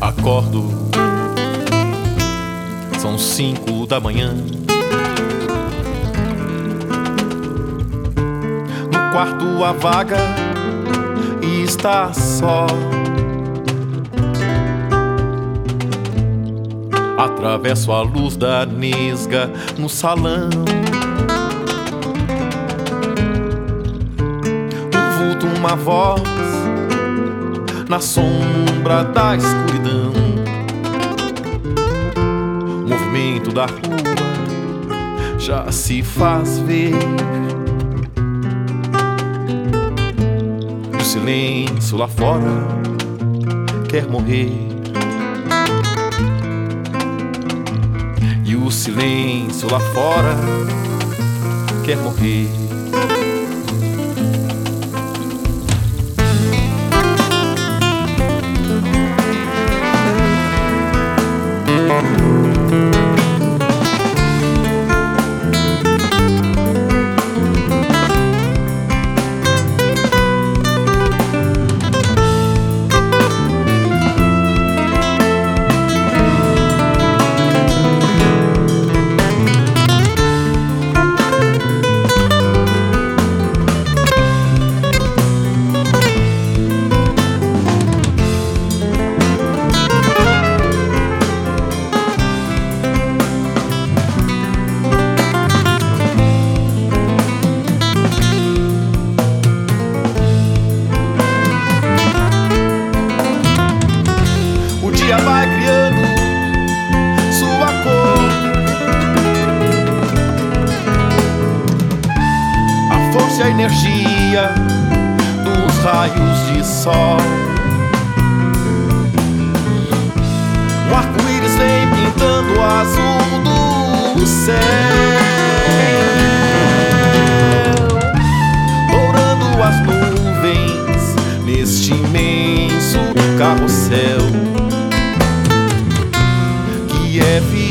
Acordo, são cinco da manhã. No quarto a vaga e está só. Atravesso a luz da nesga no salão. Um vulto, uma voz na sombra da escuridão. O movimento da rua já se faz ver. O silêncio lá fora quer morrer. E o silêncio lá fora quer morrer. A força e a energia dos raios de sol. Um arco-íris vem pintando o azul do céu, dourando as nuvens neste imenso carrossel que é vida.